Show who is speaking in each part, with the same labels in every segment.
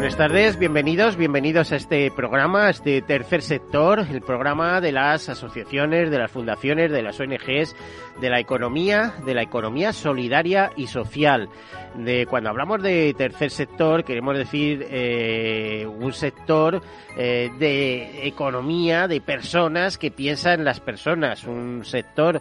Speaker 1: Buenas tardes, bienvenidos, bienvenidos a este programa, a este tercer sector, el programa de las asociaciones, de las fundaciones, de las ONGs, de la economía, de la economía solidaria y social. De cuando hablamos de tercer sector, queremos decir eh, un sector eh, de economía, de personas que piensan en las personas, un sector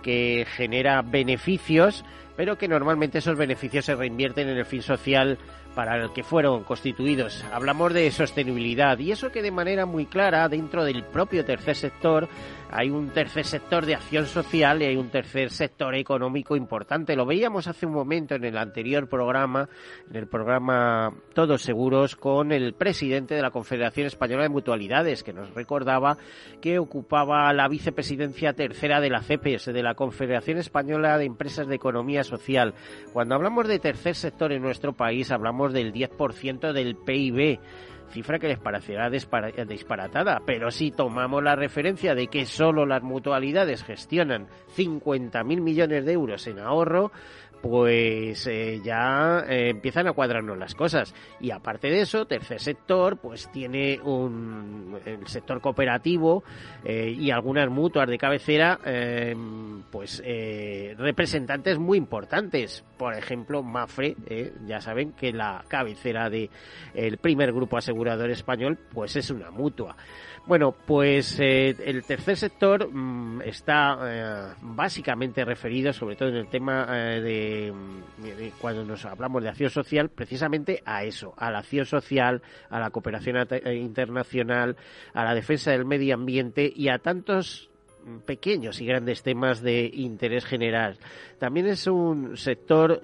Speaker 1: que genera beneficios, pero que normalmente esos beneficios se reinvierten en el fin social para el que fueron constituidos. Hablamos de sostenibilidad y eso que de manera muy clara dentro del propio tercer sector hay un tercer sector de acción social y hay un tercer sector económico importante. Lo veíamos hace un momento en el anterior programa, en el programa Todos Seguros, con el presidente de la Confederación Española de Mutualidades, que nos recordaba que ocupaba la vicepresidencia tercera de la CEPES, de la Confederación Española de Empresas de Economía Social. Cuando hablamos de tercer sector en nuestro país, hablamos del 10% del PIB cifra que les parecerá disparatada, pero si tomamos la referencia de que solo las mutualidades gestionan 50.000 millones de euros en ahorro, pues eh, ya eh, empiezan a cuadrarnos las cosas. Y aparte de eso, tercer sector, pues tiene un, el sector cooperativo eh, y algunas mutuas de cabecera, pues representantes muy importantes. Por ejemplo, Mafre, ya saben que la cabecera de el primer grupo asegurador español, pues es una mutua. Bueno, pues eh, el tercer sector mm, está eh, básicamente referido, sobre todo en el tema eh, de, cuando nos hablamos de acción social, precisamente a eso, a la acción social, a la cooperación internacional, a la defensa del medio ambiente y a tantos pequeños y grandes temas de interés general. También es un sector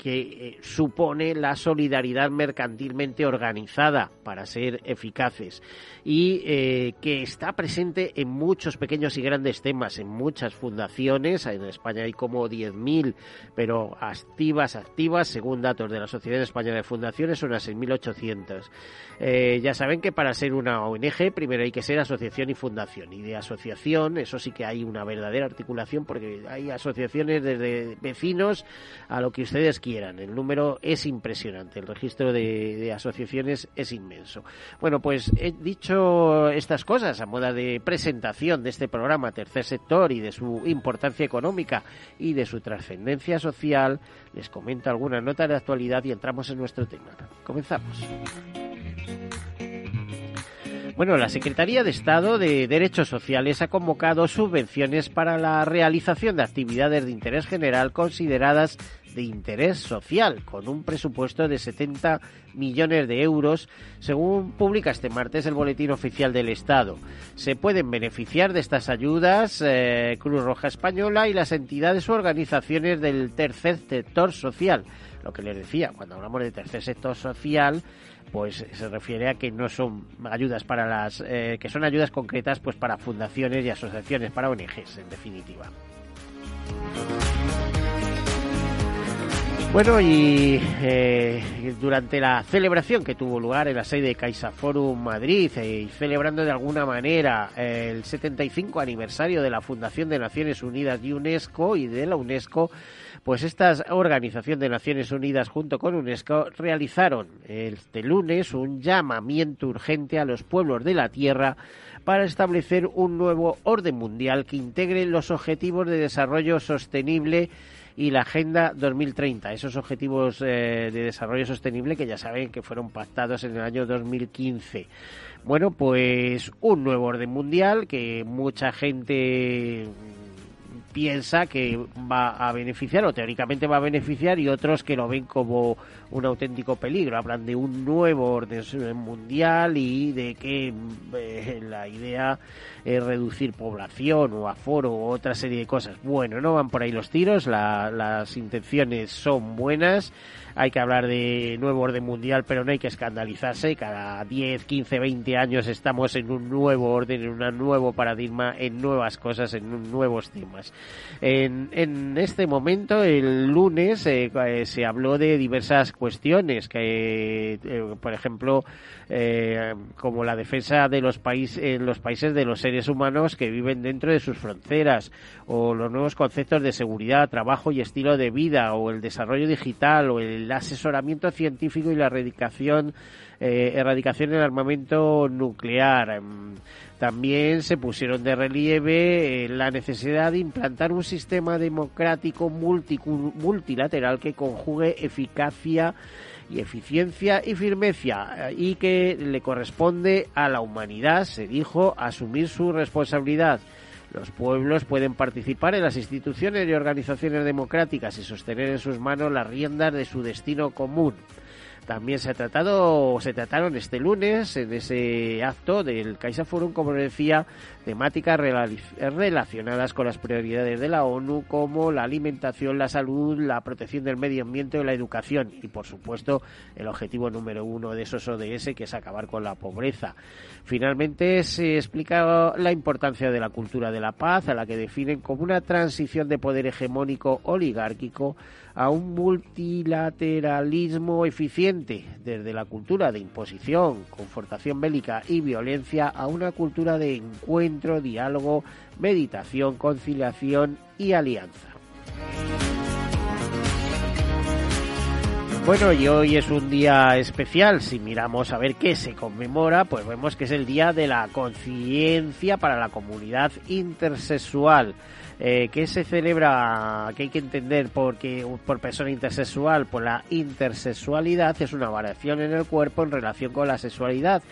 Speaker 1: que eh, supone la solidaridad mercantilmente organizada para ser eficaces y eh, que está presente en muchos pequeños y grandes temas, en muchas fundaciones, en España hay como 10.000, pero activas, activas, según datos de la Sociedad Española de Fundaciones, son unas 6.800. Eh, ya saben que para ser una ONG primero hay que ser asociación y fundación, y asociación, eso sí que hay una verdadera articulación porque hay asociaciones desde vecinos a lo que ustedes quieran el número es impresionante, el registro de, asociaciones es inmenso. Bueno, pues he dicho estas cosas a moda de presentación de este programa Tercer Sector y de su importancia económica y de su trascendencia social. Les comento algunas notas de actualidad y entramos en nuestro tema. Comenzamos. Bueno, la Secretaría de Estado de Derechos Sociales ha convocado subvenciones para la realización de actividades de interés general consideradas de interés social, con un presupuesto de 70 millones de euros, según publica este martes el Boletín Oficial del Estado. Se pueden beneficiar de estas ayudas eh, Cruz Roja Española y las entidades o organizaciones del tercer sector social. Lo que les decía, cuando hablamos de tercer sector social, pues se refiere a que no son ayudas para las eh, que son ayudas concretas pues para fundaciones y asociaciones para ONGs en definitiva. Bueno, y eh, durante la celebración que tuvo lugar en la sede de CaixaForum Madrid eh, y celebrando de alguna manera el 75 aniversario de la Fundación de Naciones Unidas y UNESCO y de la UNESCO, pues esta Organización de Naciones Unidas junto con UNESCO realizaron este lunes un llamamiento urgente a los pueblos de la Tierra para establecer un nuevo orden mundial que integre los objetivos de desarrollo sostenible y la Agenda 2030, esos objetivos eh, de desarrollo sostenible que ya saben que fueron pactados en el año 2015. Bueno, pues un nuevo orden mundial que mucha gente piensa que va a beneficiar o teóricamente va a beneficiar y otros que lo ven como un auténtico peligro. Hablan de un nuevo orden mundial y de que eh, la idea es reducir población o aforo o otra serie de cosas. Bueno, no van por ahí los tiros, las intenciones son buenas hay que hablar de nuevo orden mundial, pero no hay que escandalizarse. Cada 10, 15, 20 años estamos en un nuevo orden, en un nuevo paradigma, en nuevas cosas, en nuevos temas. En, en este momento, el lunes, eh, eh, se habló de diversas cuestiones, que, eh, por ejemplo, como la defensa de los países, los países de los seres humanos que viven dentro de sus fronteras, o los nuevos conceptos de seguridad, trabajo y estilo de vida, o el desarrollo digital, o el asesoramiento científico y la erradicación, erradicación del armamento nuclear. Em, también se pusieron de relieve eh, la necesidad de implantar un sistema democrático multilateral que conjugue eficacia y eficiencia y firmeza eh, y que le corresponde a la humanidad, se dijo, asumir su responsabilidad. Los pueblos pueden participar en las instituciones y organizaciones democráticas y sostener en sus manos las riendas de su destino común. También se ha tratado, se trataron este lunes en ese acto del Caixa Forum, como decía, temáticas relacionadas con las prioridades de la ONU como la alimentación, la salud, la protección del medio ambiente o la educación y, por supuesto, el objetivo número uno de esos ODS, que es acabar con la pobreza. Finalmente se explica la importancia de la cultura de la paz, a la que definen como una transición de poder hegemónico oligárquico a un multilateralismo eficiente, desde la cultura de imposición, confortación bélica y violencia a una cultura de encuentro, diálogo, meditación, conciliación y alianza. Bueno, y hoy es un día especial. Si miramos a ver qué se conmemora, pues vemos que es el Día de la Conciencia para la Comunidad Intersexual. Eh, ¿Qué se celebra? ¿Qué hay que entender porque por persona intersexual? Pues la intersexualidad es una variación en el cuerpo en relación con la sexualidad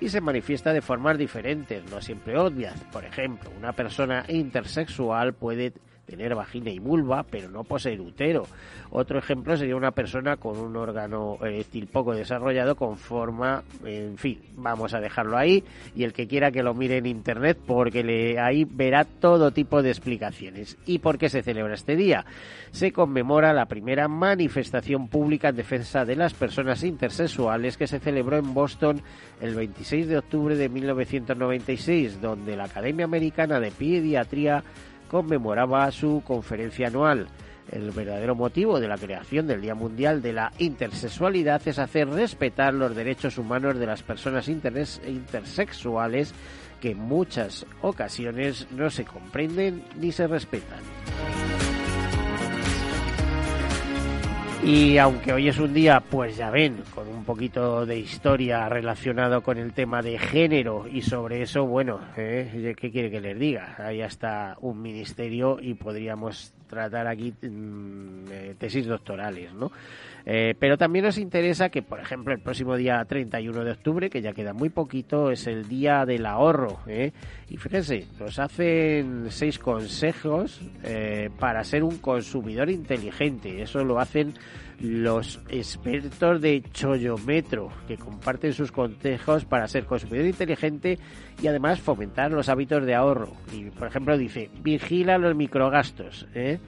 Speaker 1: y se manifiesta de formas diferentes, no siempre obvias. Por ejemplo, una persona intersexual puede tener vagina y vulva, pero no poseer útero. Otro ejemplo sería una persona con un órgano eréctil poco desarrollado con forma, en fin, vamos a dejarlo ahí y el que quiera que lo mire en internet porque ahí verá todo tipo de explicaciones. ¿Y por qué se celebra este día? Se conmemora la primera manifestación pública en defensa de las personas intersexuales que se celebró en Boston el 26 de octubre de 1996, donde la Academia Americana de Pediatría conmemoraba su conferencia anual. El verdadero motivo de la creación del Día Mundial de la Intersexualidad es hacer respetar los derechos humanos de las personas intersexuales que en muchas ocasiones no se comprenden ni se respetan. Y aunque hoy es un día, pues ya ven, con un poquito de historia relacionado con el tema de género y sobre eso, bueno, ¿eh? ¿qué quiere que les diga? Hay hasta un ministerio y podríamos tratar aquí mm, eh, tesis doctorales, ¿no? Eh, pero también nos interesa que, por ejemplo, el próximo día 31 de octubre, que ya queda muy poquito, es el día del ahorro. ¿eh? Y fíjense, nos hacen seis consejos eh, para ser un consumidor inteligente. Eso lo hacen los expertos de Chollometro, que comparten sus consejos para ser consumidor inteligente y además fomentar los hábitos de ahorro. Y, por ejemplo, dice, vigila los microgastos. ¿eh?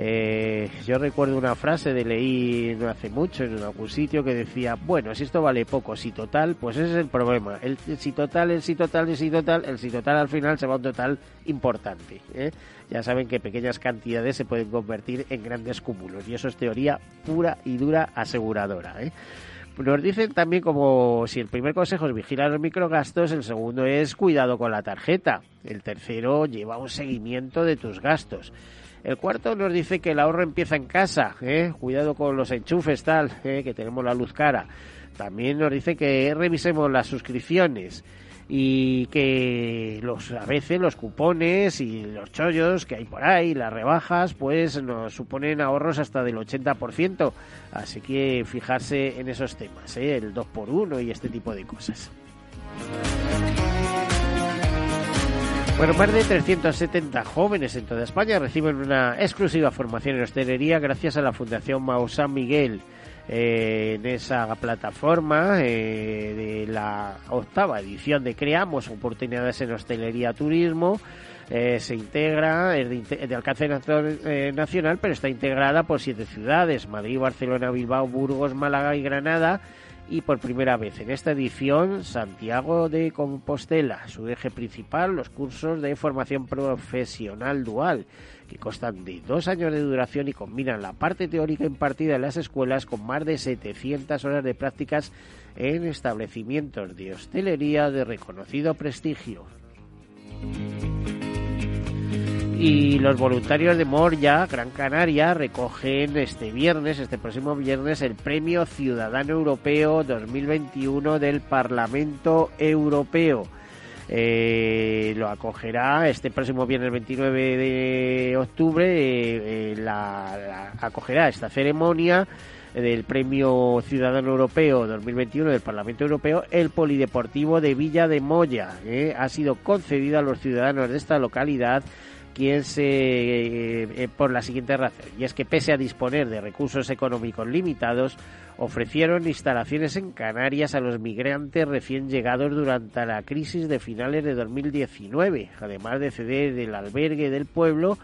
Speaker 1: Eh, yo recuerdo una frase de leí hace mucho en algún sitio que decía, bueno, si esto vale poco, si total, pues ese es el problema. El, si total, el si total, el si total, el si total al final se va a un total importante. ¿eh? Ya saben que pequeñas cantidades se pueden convertir en grandes cúmulos y eso es teoría pura y dura aseguradora. ¿eh? Nos dicen también como si el primer consejo es vigilar los microgastos, el segundo es cuidado con la tarjeta, el tercero lleva un seguimiento de tus gastos. El cuarto nos dice que el ahorro empieza en casa, ¿eh? cuidado con los enchufes tal, ¿eh? que tenemos la luz cara. También nos dice que revisemos las suscripciones y que los a veces los cupones y los chollos que hay por ahí, las rebajas, pues nos suponen ahorros hasta del 80%. Así que fijarse en esos temas, ¿eh? el 2x1 y este tipo de cosas. Bueno, más de 370 jóvenes en toda España reciben una exclusiva formación en hostelería gracias a la Fundación Mao San Miguel. en esa plataforma de la octava edición de Creamos Oportunidades en Hostelería Turismo. se integra, es de, alcance nacional, pero está integrada por siete ciudades, Madrid, Barcelona, Bilbao, Burgos, Málaga y Granada, y por primera vez en esta edición Santiago de Compostela. Su eje principal, los cursos de formación profesional dual, que constan de dos años de duración y combinan la parte teórica impartida en las escuelas con más de 700 horas de prácticas en establecimientos de hostelería de reconocido prestigio y los voluntarios de Moria, Gran Canaria, recogen este viernes, este próximo viernes, el Premio Ciudadano Europeo 2021 del Parlamento Europeo. Eh, lo acogerá este próximo viernes 29 de octubre, eh, eh, la, acogerá esta ceremonia del Premio Ciudadano Europeo 2021 del Parlamento Europeo, el Polideportivo de Villa de Moya. ha sido concedido a los ciudadanos de esta localidad quien se eh, eh, por la siguiente razón y es que pese a disponer de recursos económicos limitados ofrecieron instalaciones en Canarias a los migrantes recién llegados durante la crisis de finales de 2019 además de ceder el albergue del pueblo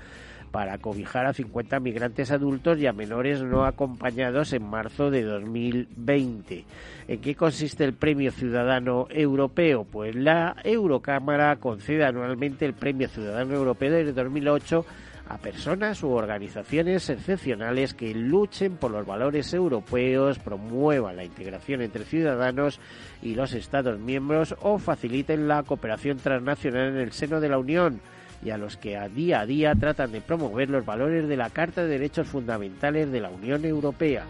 Speaker 1: para cobijar a 50 migrantes adultos y a menores no acompañados en marzo de 2020. ¿En qué consiste el Premio Ciudadano Europeo? Pues la Eurocámara concede anualmente el Premio Ciudadano Europeo desde 2008 a personas u organizaciones excepcionales que luchen por los valores europeos, promuevan la integración entre ciudadanos y los Estados miembros o faciliten la cooperación transnacional en el seno de la Unión y a los que a día a día tratan de promover los valores de la Carta de Derechos Fundamentales de la Unión Europea.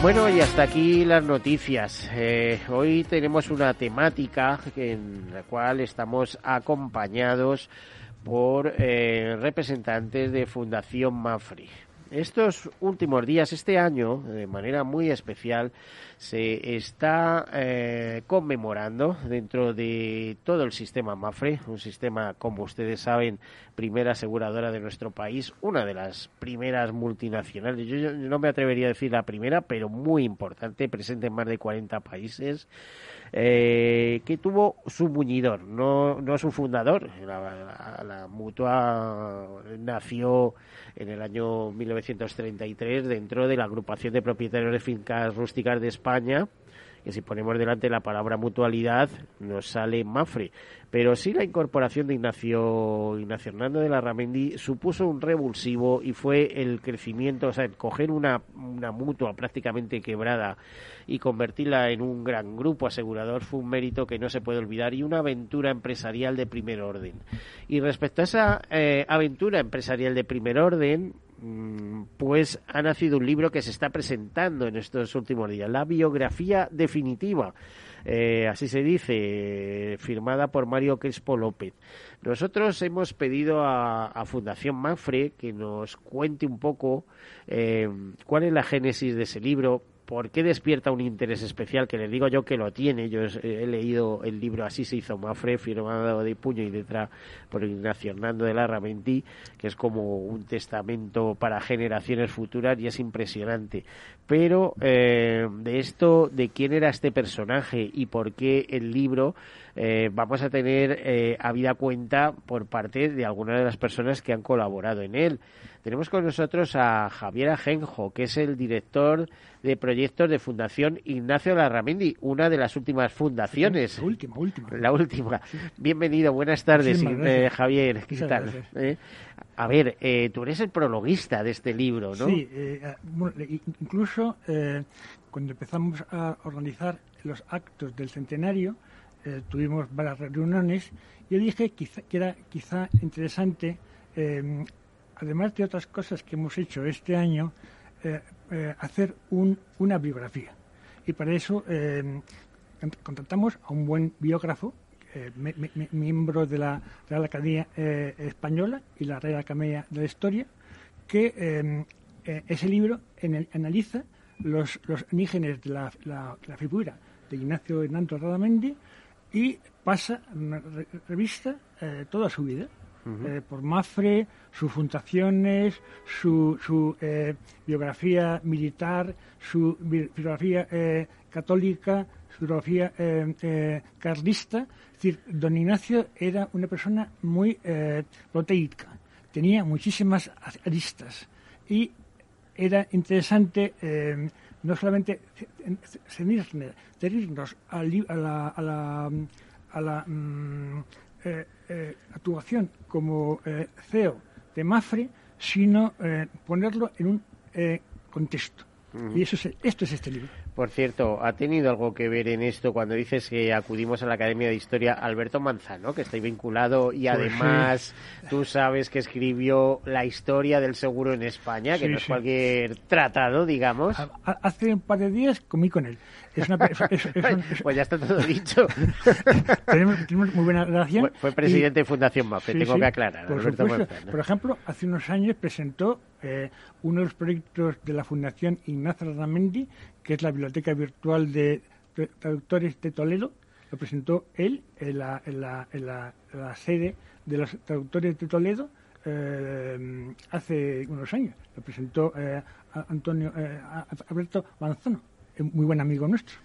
Speaker 1: Bueno, y hasta aquí las noticias. Eh, hoy tenemos una temática en la cual estamos acompañados por eh, representantes de Fundación Mafri. Estos últimos días, este año, de manera muy especial, se está eh, conmemorando dentro de todo el sistema MAFRE, un sistema, como ustedes saben, primera aseguradora de nuestro país, una de las primeras multinacionales. Yo, no me atrevería a decir la primera, pero muy importante, presente en más de 40 países. Eh, que tuvo su muñidor, no, no su fundador. La, la, mutua nació en el año 1933 dentro de la agrupación de propietarios de fincas rústicas de España, que si ponemos delante la palabra mutualidad nos sale Mafre. Pero sí la incorporación de Ignacio, Ignacio Hernando de la Ramendi supuso un revulsivo y fue el crecimiento, o sea, coger una, una mutua prácticamente quebrada y convertirla en un gran grupo asegurador fue un mérito que no se puede olvidar y una aventura empresarial de primer orden. Y respecto a esa eh, aventura empresarial de primer orden, pues ha nacido un libro que se está presentando en estos últimos días, la biografía definitiva, eh, así se dice, firmada por Mario Crespo López. Nosotros hemos pedido a, Fundación Manfre que nos cuente un poco eh, cuál es la génesis de ese libro, ¿Por qué despierta un interés especial? Que les digo yo que lo tiene. Yo he, leído el libro Así se hizo Mafre, firmado de puño y letra por Ignacio Hernando de la Ramentí, que es como un testamento para generaciones futuras y es impresionante. Pero eh, de esto, de quién era este personaje y por qué el libro, eh, vamos a tener eh, habida cuenta por parte de algunas de las personas que han colaborado en él. Tenemos con nosotros a Javier Ajenjo, que es el director de proyectos de Fundación Ignacio Larramendi, una de las últimas fundaciones.
Speaker 2: la última, última.
Speaker 1: La última. Bienvenido, buenas tardes, eh, Javier. ¿Qué tal? Eh, a ver, eh, tú eres el prologuista de este libro, ¿no?
Speaker 2: Sí, incluso cuando empezamos a organizar los actos del centenario, tuvimos varias reuniones, yo dije que era quizá interesante además de otras cosas que hemos hecho este año, eh, eh, hacer una biografía. Y para eso eh, contratamos a un buen biógrafo, miembro de la Real Academia Española y la Real Academia de la Historia, que ese libro analiza los, los orígenes de la, figura de Ignacio Hernando Radamendi y pasa, revista toda su vida eh, por Mafre, sus fundaciones, su, su eh, biografía militar, su biografía eh, católica, su biografía carlista. Es decir, don Ignacio era una persona muy proteica, tenía muchísimas aristas. Y era interesante no solamente ceñirnos a la, a la, a la mm, eh, actuación como eh, CEO de Mafre, sino ponerlo en un contexto. Y eso es, esto es este libro.
Speaker 1: Por cierto, ¿ha tenido algo que ver en esto cuando dices que acudimos a la Academia de Historia Alberto Manzano, que está vinculado y pues además tú sabes que escribió la historia del seguro en España, que no es cualquier tratado, digamos?
Speaker 2: Hace un par de días comí con él.
Speaker 1: pues ya está todo dicho.
Speaker 2: tenemos, muy buena relación.
Speaker 1: Fue, presidente de Fundación MAFE, tengo que aclarar.
Speaker 2: Por, por ejemplo, hace unos años presentó eh, uno de los proyectos de la Fundación Ignacio Ramendi, que es la biblioteca virtual de traductores de Toledo, lo presentó él en la, sede de los traductores de Toledo eh, hace unos años. Lo presentó eh, Antonio Alberto Manzano, muy buen amigo nuestro.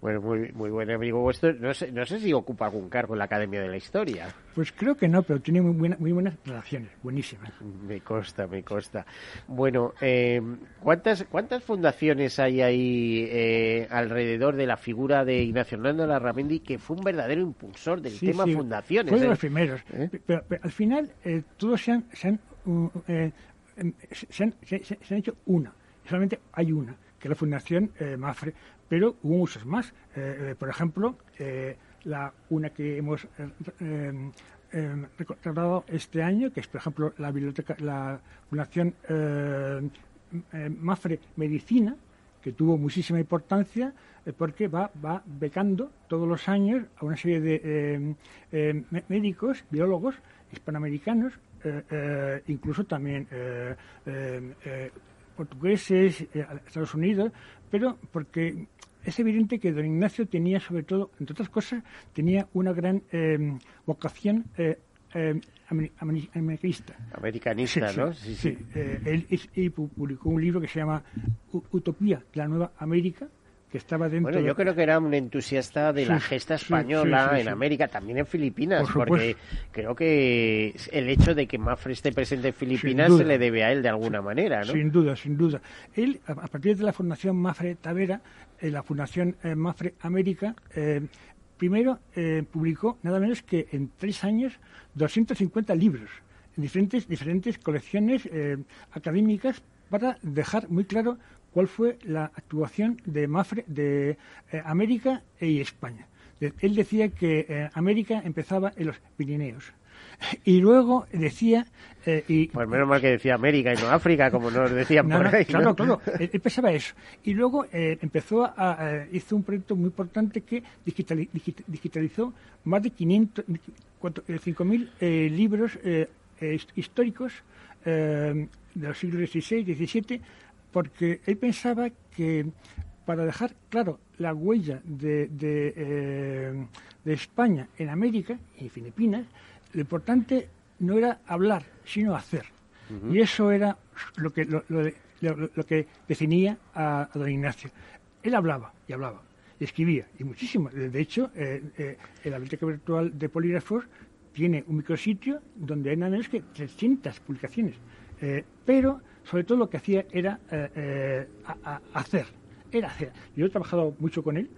Speaker 1: Bueno, muy, muy buen amigo vuestro. No sé, no sé si ocupa algún cargo en la Academia de la Historia.
Speaker 2: Pues creo que no, pero tiene muy, buena, muy buenas relaciones, buenísimas.
Speaker 1: Me consta, me consta. Bueno, eh, ¿cuántas, ¿cuántas fundaciones hay ahí eh, alrededor de la figura de Ignacio Hernando Larramendi, que fue un verdadero impulsor del tema fundaciones?
Speaker 2: Fue de los ¿eh? primeros. Pero, al final, todos se han, se han, se han, se han hecho una. Solamente hay una que la Fundación Mafre, pero hubo muchos más. Eh, eh, por ejemplo, eh, la una que hemos recordado este año, que es, por ejemplo, la biblioteca, la Fundación Mafre Medicina, que tuvo muchísima importancia porque va, va becando todos los años a una serie de médicos, biólogos hispanoamericanos, incluso también portugueses, Estados Unidos, pero porque es evidente que don Ignacio tenía, sobre todo, entre otras cosas, tenía una gran em, vocación eh, em, americanista.
Speaker 1: Americanista, ¿no?
Speaker 2: Sí, sí. Eh, él, publicó un libro que se llama Utopía, la nueva América, que estaba dentro.
Speaker 1: Bueno, yo creo que era un entusiasta de la gesta española en América, también en Filipinas, porque creo que el hecho de que Mafre esté presente en Filipinas se le debe a él de alguna manera, ¿no?
Speaker 2: Sin duda, sin duda. Él, a partir de la Fundación Mafre Tavera, eh, la Fundación eh, Mafre América, eh, primero publicó nada menos que en tres años 250 libros en diferentes, diferentes colecciones académicas para dejar muy claro cuál fue la actuación de Mafre de América y España. él decía que América empezaba en los Pirineos y luego decía...
Speaker 1: Eh, y, pues menos mal que decía América y no África, como nos decían por ahí.
Speaker 2: Claro, claro, él, pensaba eso. Y luego eh, empezó a, hizo un proyecto muy importante que digitalizó más de 500, 5.000 eh, libros históricos de los siglos XVI XVII, porque él pensaba que para dejar claro la huella de, de, de España en América y Filipinas, lo importante no era hablar, sino hacer. Y eso era lo que, lo, que definía a, don Ignacio. Él hablaba y hablaba, y escribía, y muchísimo. De hecho, eh, eh, la biblioteca virtual de polígrafos tiene un micrositio donde hay nada menos que 300 publicaciones. Eh, pero, sobre todo, lo que hacía era hacer. Era hacer. Yo he trabajado mucho con él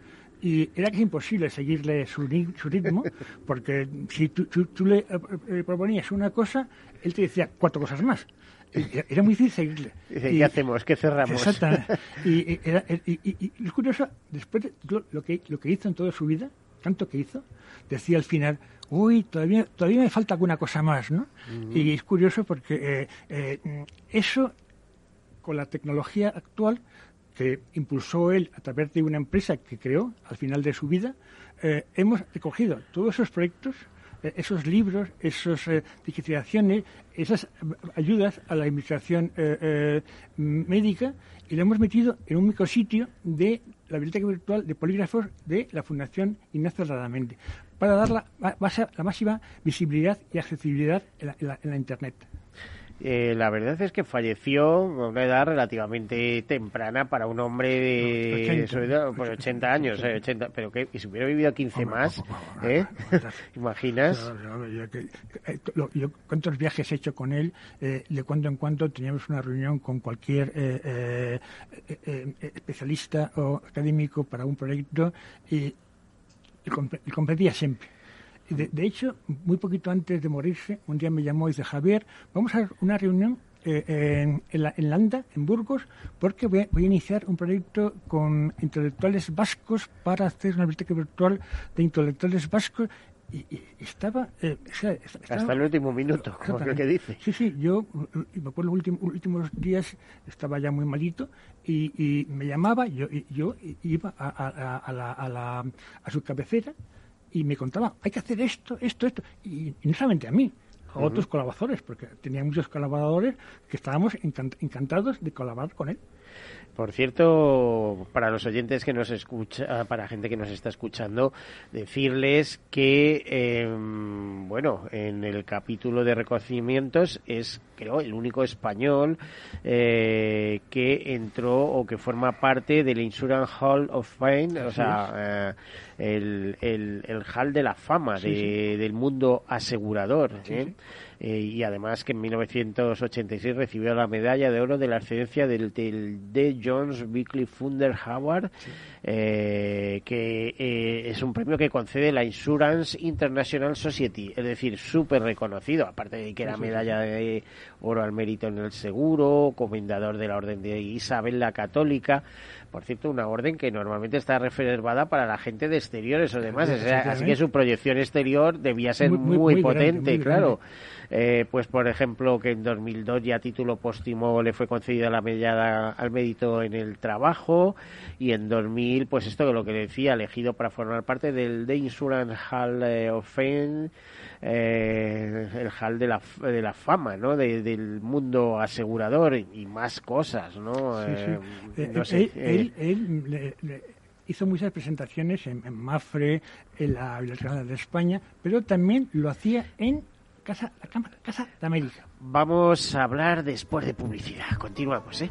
Speaker 2: y era que es imposible seguirle su, ritmo, porque si tú, le eh, eh, proponías una cosa, él te decía cuatro cosas más. Era muy difícil seguirle.
Speaker 1: ¿Y ¿Qué hacemos? ¿Qué cerramos?
Speaker 2: Exactamente. Y, y, es curioso, después de lo que, lo que hizo en toda su vida, tanto que hizo, decía al final, uy, todavía, todavía me falta alguna cosa más, ¿no? Y es curioso porque eh, eso, con la tecnología actual, que impulsó él a través de una empresa que creó al final de su vida, eh, hemos recogido todos esos proyectos eh, esos libros, esas eh, digitalizaciones, esas ayudas a la administración médica y lo hemos metido en un micrositio de la biblioteca virtual de polígrafos de la Fundación Ignacio Radamente para dar la, la máxima visibilidad y accesibilidad en la Internet.
Speaker 1: Eh, la verdad es que falleció a una edad relativamente temprana para un hombre de 80, por 80 años, eh, 80, pero que y si hubiera vivido 15 más, ¿eh? ¿Imaginas?
Speaker 2: Yo, cuántos viajes he hecho con él, eh, de cuando en cuando teníamos una reunión con cualquier eh, especialista o académico para un proyecto y, y competía siempre. De, hecho, muy poquito antes de morirse, un día me llamó y dice, Javier, vamos a una reunión eh, en, la, en Landa, en Burgos, porque voy a, iniciar un proyecto con intelectuales vascos para hacer una biblioteca virtual de intelectuales vascos y, estaba,
Speaker 1: eh, hasta el último minuto como lo que dice.
Speaker 2: Sí sí yo me acuerdo los últimos, días estaba ya muy malito y, me llamaba yo yo iba a, a, la, a, la, a su cabecera y me contaba, hay que hacer esto, esto, esto, y, no solamente a mí, a otros colaboradores, porque tenía muchos colaboradores que estábamos encantados de colaborar con él.
Speaker 1: Por cierto, para los oyentes que nos escucha, para gente que nos está escuchando, decirles que, em, bueno, en el capítulo de reconocimientos es, creo, el único español eh, que entró o que forma parte del Insurance Hall of Fame, o sea, eh, el, el, Hall de la Fama del mundo asegurador. ¿eh? Eh, y además que en 1986 recibió la medalla de oro de la excedencia del, del D. Jones Weekly Funder Howard, eh, que eh, es un premio que concede la Insurance International Society, es decir, súper reconocido, aparte de que era medalla de oro al mérito en el seguro, comendador de la Orden de Isabel la Católica, por cierto, una orden que normalmente está reservada para la gente de exteriores o demás, así que su proyección exterior debía ser muy, potente, claro. Eh, pues por ejemplo que en 2002 ya a título póstumo le fue concedida la medalla al mérito en el trabajo y en 2000 pues esto de lo que decía elegido para formar parte del The Insurance Hall of Fame eh, el hall de la, de la fama ¿no? del mundo asegurador y, más cosas ¿no?
Speaker 2: no sé, él, hizo muchas presentaciones en, en, Mafre, en la Biblioteca de España, pero también lo hacía en Casa, la Casa de América.
Speaker 1: Vamos a hablar después de publicidad. Continuamos, ¿eh?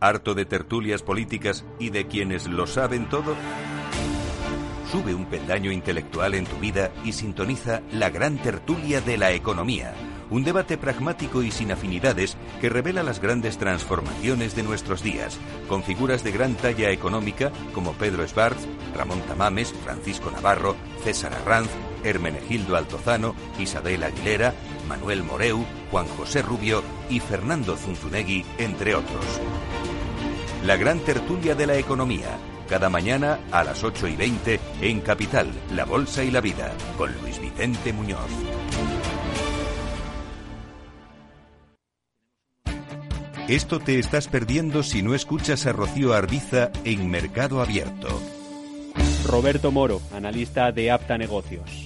Speaker 3: ¿Harto de tertulias políticas y de quienes lo saben todo? Sube un peldaño intelectual en tu vida y sintoniza la gran tertulia de la economía. Un debate pragmático y sin afinidades que revela las grandes transformaciones de nuestros días, con figuras de gran talla económica como Pedro Schwartz, Ramón Tamames, Francisco Navarro, César Arranz, Hermenegildo Altozano, Isabel Aguilera, Manuel Moreu, Juan José Rubio y Fernando Zunzunegui, entre otros. La gran tertulia de la economía, cada mañana a las 8 y 20 en Capital, La Bolsa y la Vida, con Luis Vicente Muñoz. Esto te estás perdiendo si no escuchas a Rocío Arbiza en Mercado Abierto.
Speaker 4: Roberto Moro, analista de Apta Negocios.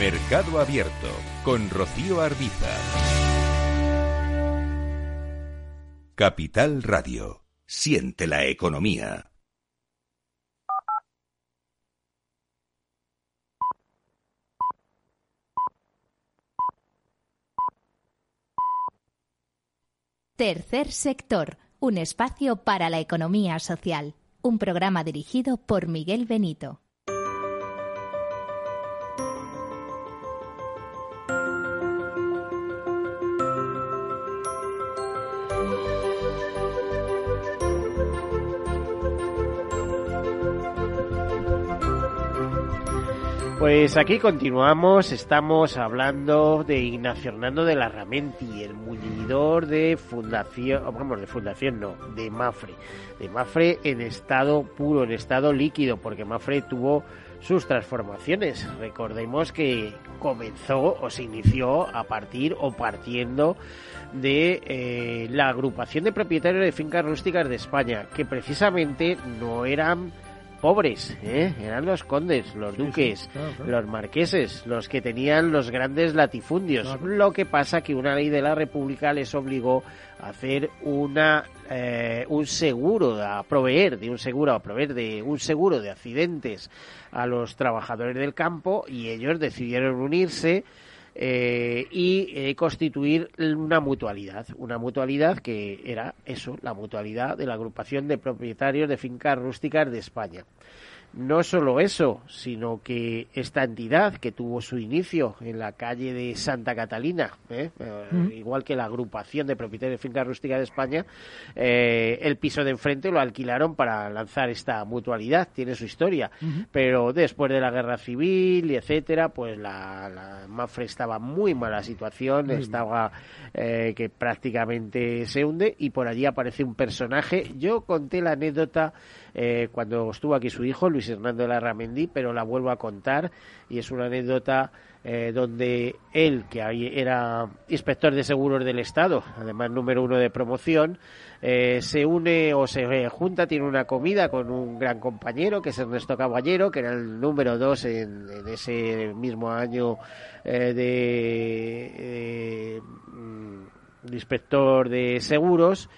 Speaker 3: Mercado Abierto con Rocío Arbiza. Capital Radio. Siente la economía.
Speaker 5: Tercer sector, un espacio para la economía social. Un programa dirigido por Miguel Benito.
Speaker 1: Pues aquí continuamos, estamos hablando de Ignacio Hernando de la Ramenti, el mulidor de fundación, vamos, de fundación no, de Mafre, de Mafre en estado puro, en estado líquido, porque Mafre tuvo sus transformaciones. Recordemos que comenzó o se inició a partir o partiendo de eh, la agrupación de propietarios de fincas rústicas de España, que precisamente no eran pobres, ¿eh? eran los condes, los duques, los marqueses, los que tenían los grandes latifundios. Lo que pasa que una ley de la República les obligó a hacer una eh, un seguro, a proveer de un seguro, a proveer de un seguro de accidentes a los trabajadores del campo y ellos decidieron unirse eh, y eh, constituir una mutualidad, una mutualidad que era eso, la mutualidad de la agrupación de propietarios de fincas rústicas de España. No solo eso, sino que esta entidad que tuvo su inicio en la calle de Santa Catalina, ¿eh? Eh, igual que la agrupación de propietarios de fincas rústicas de España, eh, el piso de enfrente lo alquilaron para lanzar esta mutualidad, tiene su historia. Pero después de la guerra civil y etcétera, pues la, la Mafre estaba muy mala situación, estaba que prácticamente se hunde y por allí aparece un personaje. Yo conté la anécdota eh, cuando estuvo aquí su hijo, Luis Hernando de la Ramendi, pero la vuelvo a contar y es una anécdota eh, donde él, que era inspector de seguros del Estado, además número uno de promoción, eh, se une o se junta, tiene una comida con un gran compañero que es Ernesto Caballero, que era el número dos en, ese mismo año de, de mm, inspector de seguros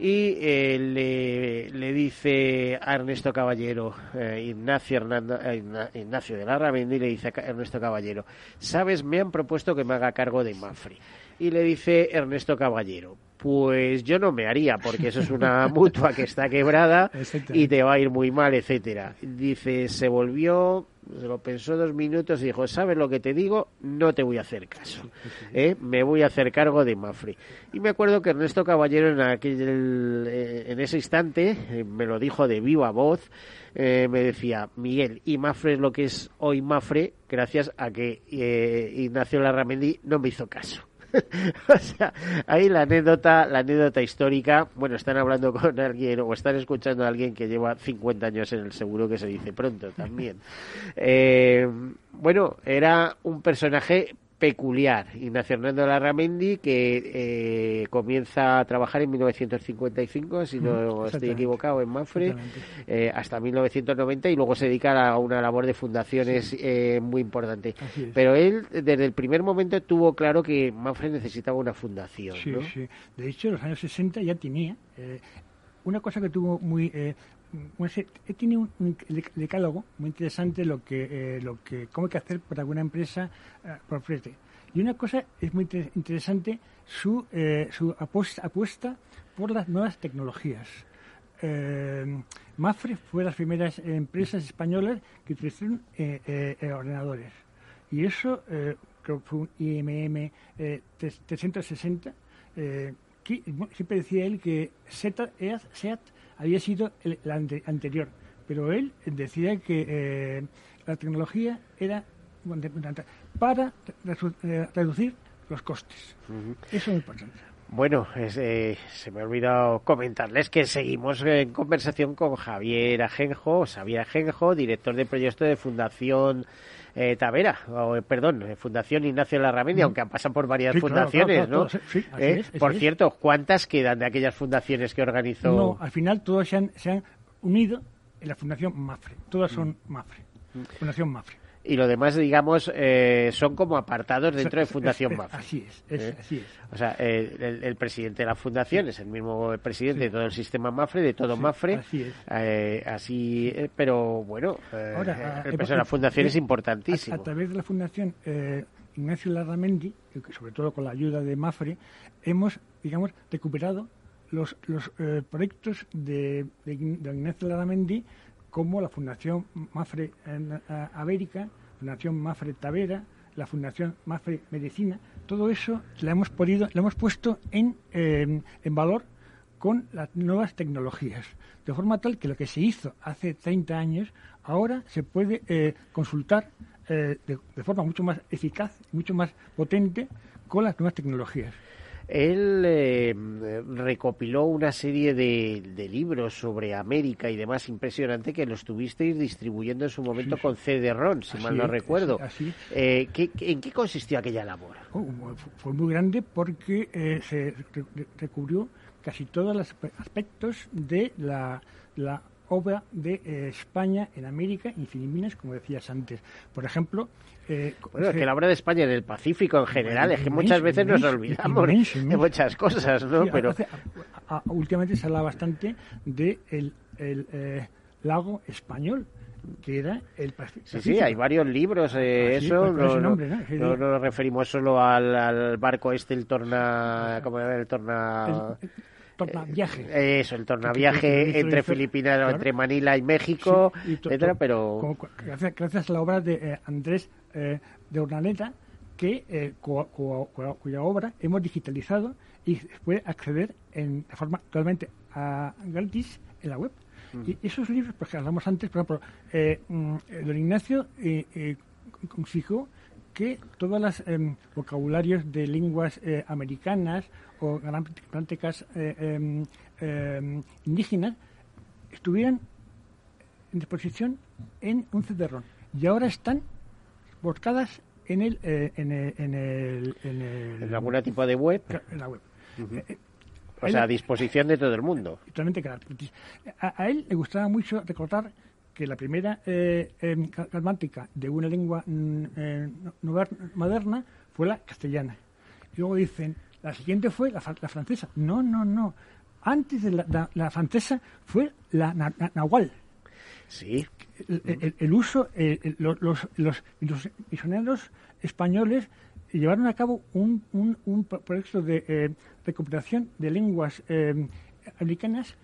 Speaker 1: y eh, le, dice a Ernesto Caballero, eh, Ignacio, Hernando, eh, Ignacio de le dice a Ernesto Caballero, sabes, me han propuesto que me haga cargo de Mafri. Y le dice Ernesto Caballero, pues yo no me haría, porque eso es una mutua que está quebrada y te va a ir muy mal, etcétera. Dice, se volvió se lo pensó dos minutos y dijo, ¿sabes lo que te digo? No te voy a hacer caso. ¿eh? Me voy a hacer cargo de Mafre. Y me acuerdo que Ernesto Caballero en, aquel, eh, en ese instante eh, me lo dijo de viva voz. me decía, Miguel, y Mafre es lo que es hoy Mafre gracias a que Ignacio Larramendi no me hizo caso. o sea, ahí la anécdota, la anécdota histórica, bueno, están hablando con alguien o están escuchando a alguien que lleva 50 años en el seguro que se dice pronto también. Eh, bueno, era un personaje peculiar. Ignacio Hernando Larramendi, que eh, comienza a trabajar en 1955, si no estoy equivocado, en Manfred, eh, hasta 1990 y luego se dedica a una labor de fundaciones eh, muy importante. Pero él, desde el primer momento, tuvo claro que Manfred necesitaba una fundación.
Speaker 2: Sí, sí. De hecho, en los años 60 ya tenía. una cosa que tuvo muy tiene un, decálogo muy interesante lo que, eh, lo que cómo hay que hacer para alguna empresa eh, frente. Y una cosa es muy interesante su, eh, su apuesta, apuesta, por las nuevas tecnologías. Mafre fue de las primeras empresas españolas que utilizaron ordenadores. Y eso creo que fue un IMM 360 siempre decía él que SEAT, había sido el, anterior, pero él decía que eh, la tecnología era para eh, reducir los costes. Eso es importante.
Speaker 1: Bueno, eh, se me ha olvidado comentarles que seguimos en conversación con Javier Ajenjo, Xavier Ajenjo, director de proyecto de Fundación eh, Tavera, o, eh, perdón, Fundación Ignacio Larramendi, aunque han pasado por varias fundaciones, ¿no? por cierto, ¿cuántas quedan de aquellas fundaciones que organizó?
Speaker 2: No, al final todas se han, se han unido en la Fundación Mafre, todas son mm. Mafre, Fundación Mafre
Speaker 1: y lo demás, digamos, eh, son como apartados dentro de Fundación Mafre.
Speaker 2: Así es, ¿Eh? así es.
Speaker 1: O sea, el, presidente de la fundación es el mismo presidente de todo el sistema Mafre, de todo Mafre.
Speaker 2: Así es.
Speaker 1: Eh, así, pero bueno, Ahora, el peso de la fundación es importantísimo.
Speaker 2: A, través de la fundación Ignacio Larramendi, sobre todo con la ayuda de Mafre, hemos, digamos, recuperado los, los proyectos de, de Ignacio Larramendi como la Fundación Mafre América, Fundación Mafre Tavera, la Fundación Mafre Medicina, todo eso lo hemos podido, lo hemos puesto en, em, en valor con las nuevas tecnologías, de forma tal que lo que se hizo hace 30 años ahora se puede eh, consultar eh, de forma mucho más eficaz, mucho más potente con las nuevas tecnologías.
Speaker 1: Él eh, recopiló una serie de, libros sobre América y demás impresionante que lo estuvisteis distribuyendo en su momento con CD-ROM, si mal no recuerdo. Eh, ¿En qué consistió aquella labor?
Speaker 2: Oh, fue muy grande porque eh, se recubrió casi todos los aspectos de la, la obra de eh, España en América y Filipinas, como decías antes. Por ejemplo...
Speaker 1: Eh, bueno, es que la obra de España en el Pacífico en general, es que muchas veces nos olvidamos de muchas cosas, ¿no? Pero...
Speaker 2: últimamente se habla bastante del de el, eh, lago español, que era el Pacífico.
Speaker 1: Sí, sí, hay varios libros. Eh, eso no, ¿no? no, nos referimos solo al, barco este, el Torna. ¿Cómo era? El Torna
Speaker 2: tornaviaje.
Speaker 1: Eso, el tornaviaje entre Filipinas, o entre Manila y México, etcétera, pero...
Speaker 2: gracias, a la obra de eh, Andrés eh, de Ornaneta, que, eh, cuya obra hemos digitalizado y puede acceder en, de forma totalmente uh, gratis en la web. Y esos libros, pues que hablamos antes, por ejemplo, mm, don Ignacio consiguió que todos los em, vocabularios de lenguas americanas o gramáticas eh, em, em, indígenas estuvieran en disposición en un cd y ahora están buscadas en el, eh, en el, en el, en
Speaker 1: algún tipo de web.
Speaker 2: En la web.
Speaker 1: Eh, o sea a disposición de todo el mundo.
Speaker 2: Totalmente a, él le gustaba mucho recordar que la primera eh, em, gramática de una lengua mm, moderna fue la castellana. Y luego dicen la siguiente fue la, francesa. No, no, no. Antes de la, francesa fue la nahual.
Speaker 1: Sí.
Speaker 2: El, uso, los, los, misioneros españoles llevaron a cabo un, un, proyecto de eh, recuperación de lenguas eh, americanas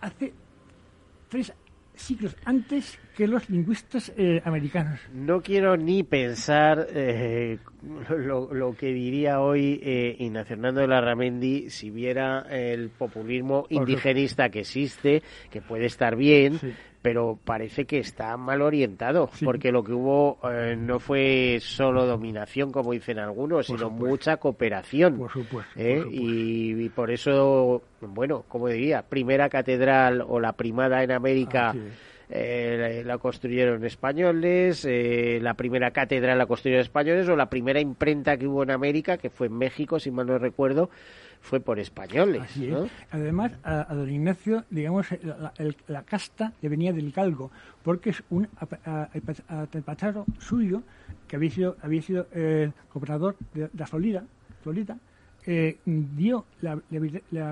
Speaker 2: hace tres siglos antes que los lingüistas eh, americanos.
Speaker 1: No quiero ni pensar eh, lo, que diría hoy eh, Ignacio Hernando de la Ramendi si viera el populismo indigenista que existe, que puede estar bien, pero parece que está mal orientado, porque lo que hubo eh, no fue solo dominación, como dicen algunos, sino mucha cooperación.
Speaker 2: Por supuesto.
Speaker 1: ¿eh? Y, por eso, bueno, como diría, primera catedral o la primada en América. Eh, la construyeron españoles, la primera catedral la construyeron españoles o la primera imprenta que hubo en América, que fue en México, si mal no recuerdo, fue por españoles.
Speaker 2: Además, a, don Ignacio, digamos, la, casta le venía del galgo, porque es un antepasado suyo que había sido, había sido eh, gobernador de, la Florida, Florida eh, dio la,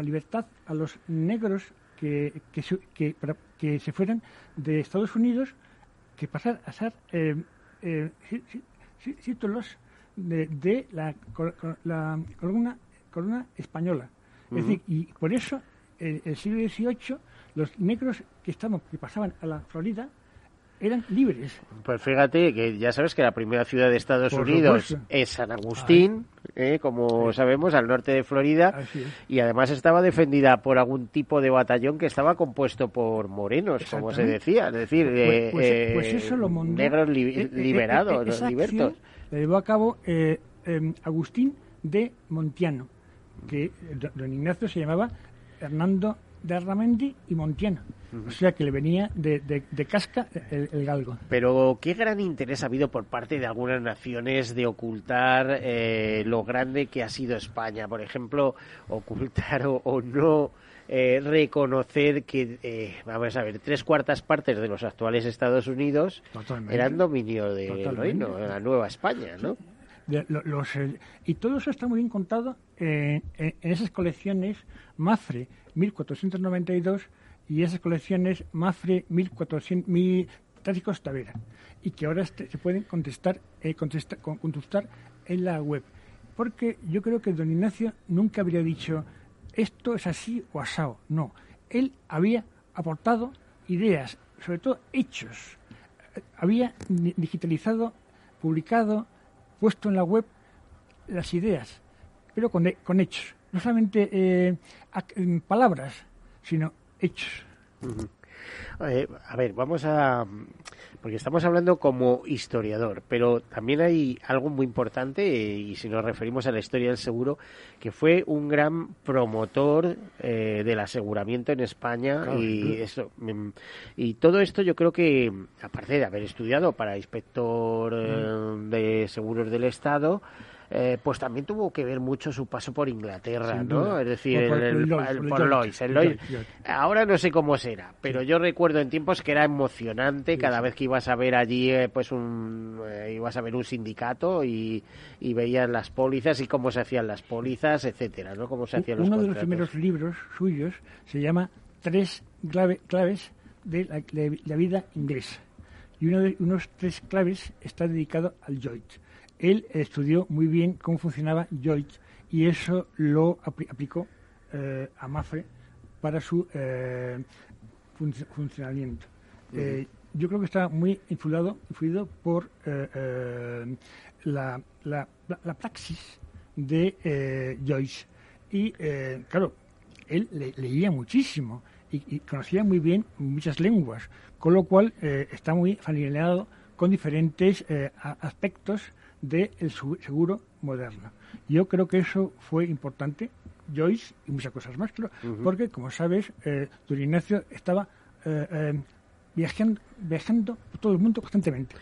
Speaker 2: libertad a los negros que, que, que, se fueran de Estados Unidos, que pasar a ser eh, eh títulos de, de la, la columna corona española. Es decir, y por eso en el siglo XVIII los negros que, estaban, que pasaban a la Florida eran libres.
Speaker 1: Pues fíjate que ya sabes que la primera ciudad de Estados Unidos es San Agustín, eh, como sabemos, al norte de Florida, y además estaba defendida por algún tipo de batallón que estaba compuesto por morenos, como se decía, es decir,
Speaker 2: Pues-
Speaker 1: eh,
Speaker 2: pues, pues
Speaker 1: eh,
Speaker 2: eso lo montó-
Speaker 1: negros li-
Speaker 2: eh, eh,
Speaker 1: liberados,
Speaker 2: esa
Speaker 1: libertos.
Speaker 2: La llevó a cabo eh, Agustín de Montiano, que do- don Ignacio se llamaba Hernando de Arramendi y Montiano. O sea que le venía de, de- de casca el, el galgo.
Speaker 1: Pero qué gran interés ha habido por parte de algunas naciones de ocultar eh, lo grande que ha sido España. Por ejemplo, ocultar o, o no eh, reconocer que, eh, vamos a ver, tres cuartas partes de los actuales Estados Unidos
Speaker 2: Totalmente.
Speaker 1: eran dominio del reino, de la Nueva España, ¿no?
Speaker 2: De- lo- los, eh, y todo eso está muy bien contado en, en- esas colecciones Mafre 1492 y esas colecciones Mafre 1400, mil- Tácticos Tavera y que ahora este- se pueden contestar, eh, contesta- con- consultar en la web. Porque yo creo que don Ignacio nunca habría dicho esto es así o asado. No, él había aportado ideas, sobre todo hechos. Había di- digitalizado, publicado, puesto en la web las ideas, pero con, con hechos. No solamente eh, palabras, sino hechos.
Speaker 1: Eh, a ver, vamos a... Porque estamos hablando como historiador, pero también hay algo muy importante, eh, y si nos referimos a la historia del seguro, que fue un gran promotor eh, del aseguramiento en España
Speaker 2: Claro,
Speaker 1: y
Speaker 2: sí.
Speaker 1: eso mm, y todo esto yo creo que, aparte de haber estudiado para inspector eh, de seguros del Estado, eh, pues también tuvo que ver mucho su paso por Inglaterra,
Speaker 2: Sin
Speaker 1: ¿no?
Speaker 2: duda.
Speaker 1: Es decir,
Speaker 2: Por-
Speaker 1: el-
Speaker 2: por
Speaker 1: el- el- el. Ahora no sé cómo será, pero yo recuerdo en tiempos que era emocionante cada vez que ibas a ver allí, eh, pues un, eh, ibas a ver un sindicato y, y veías las pólizas y cómo se hacían las pólizas, etcétera, ¿no? Cómo se hacían los
Speaker 2: Uno de los primeros libros suyos se llama Tres clave- claves de la, de la vida inglesa. Y uno de unos tres claves está dedicado al Lloyd. Él estudió muy bien cómo funcionaba Lloyd y eso lo apli- aplicó eh, a Mafre para su eh, func- funcionamiento. Eh, yo creo que está muy influido, influido por eh, eh, la, la, la- praxis de Joyce. Y, claro, él le- leía muchísimo y, y conocía muy bien muchas lenguas, con lo cual está muy familiarizado con diferentes aspectos del seguro moderno. Yo creo que eso fue importante, Joyce y muchas cosas más, claro, porque, como sabes, eh, don Ignacio estaba eh, eh, viajando, viajando por todo el mundo constantemente.